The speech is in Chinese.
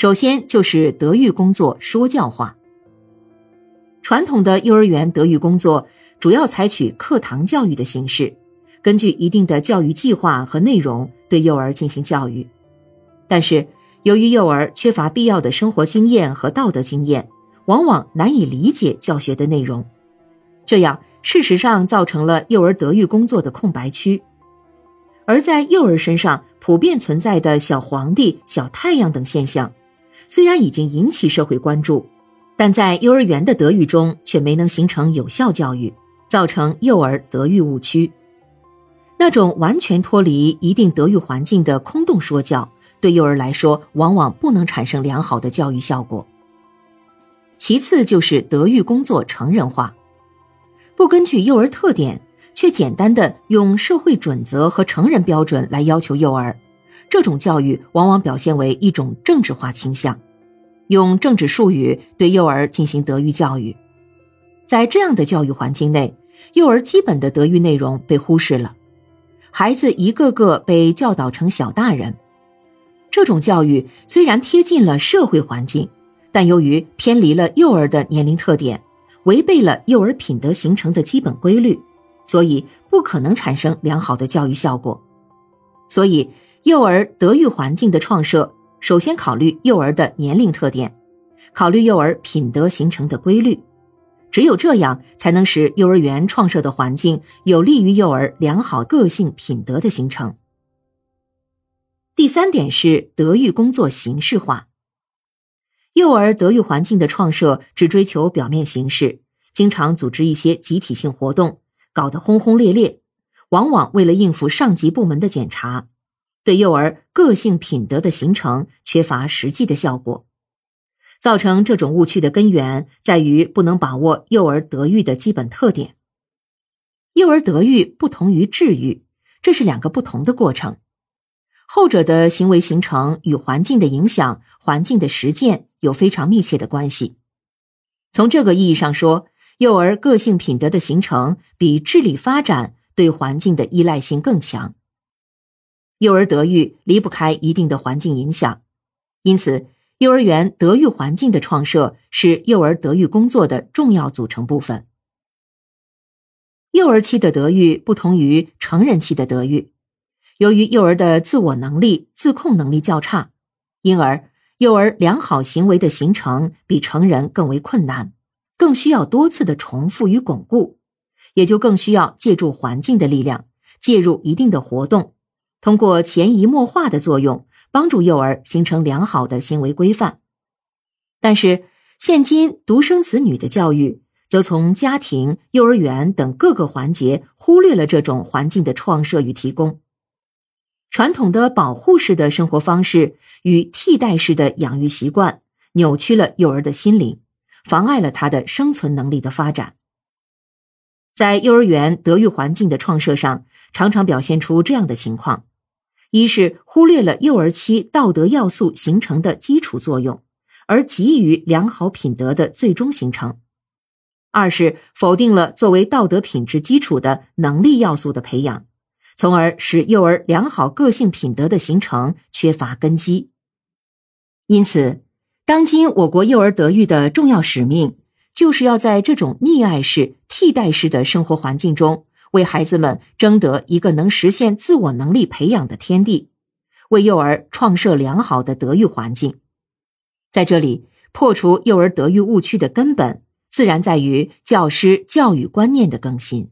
首先就是德育工作说教化。传统的幼儿园德育工作主要采取课堂教育的形式，根据一定的教育计划和内容对幼儿进行教育。但是，由于幼儿缺乏必要的生活经验和道德经验，往往难以理解教学的内容，这样事实上造成了幼儿德育工作的空白区。而在幼儿身上普遍存在的小皇帝、小太阳等现象，虽然已经引起社会关注，但在幼儿园的德育中却没能形成有效教育，造成幼儿德育误区。那种完全脱离一定德育环境的空洞说教。对幼儿来说，往往不能产生良好的教育效果。其次就是德育工作成人化，不根据幼儿特点，却简单的用社会准则和成人标准来要求幼儿，这种教育往往表现为一种政治化倾向，用政治术语对幼儿进行德育教育。在这样的教育环境内，幼儿基本的德育内容被忽视了，孩子一个个被教导成小大人。这种教育虽然贴近了社会环境，但由于偏离了幼儿的年龄特点，违背了幼儿品德形成的基本规律，所以不可能产生良好的教育效果。所以，幼儿德育环境的创设，首先考虑幼儿的年龄特点，考虑幼儿品德形成的规律。只有这样，才能使幼儿园创设的环境有利于幼儿良好个性品德的形成。第三点是德育工作形式化。幼儿德育环境的创设只追求表面形式，经常组织一些集体性活动，搞得轰轰烈烈，往往为了应付上级部门的检查，对幼儿个性品德的形成缺乏实际的效果。造成这种误区的根源在于不能把握幼儿德育的基本特点。幼儿德育不同于治育，这是两个不同的过程。后者的行为形成与环境的影响、环境的实践有非常密切的关系。从这个意义上说，幼儿个性品德的形成比智力发展对环境的依赖性更强。幼儿德育离不开一定的环境影响，因此，幼儿园德育环境的创设是幼儿德育工作的重要组成部分。幼儿期的德育不同于成人期的德育。由于幼儿的自我能力、自控能力较差，因而幼儿良好行为的形成比成人更为困难，更需要多次的重复与巩固，也就更需要借助环境的力量，介入一定的活动，通过潜移默化的作用，帮助幼儿形成良好的行为规范。但是，现今独生子女的教育，则从家庭、幼儿园等各个环节忽略了这种环境的创设与提供。传统的保护式的生活方式与替代式的养育习惯，扭曲了幼儿的心灵，妨碍了他的生存能力的发展。在幼儿园德育环境的创设上，常常表现出这样的情况：一是忽略了幼儿期道德要素形成的基础作用，而急于良好品德的最终形成；二是否定了作为道德品质基础的能力要素的培养。从而使幼儿良好个性品德的形成缺乏根基。因此，当今我国幼儿德育的重要使命，就是要在这种溺爱式、替代式的生活环境中，为孩子们争得一个能实现自我能力培养的天地，为幼儿创设良好的德育环境。在这里，破除幼儿德育误区的根本，自然在于教师教育观念的更新。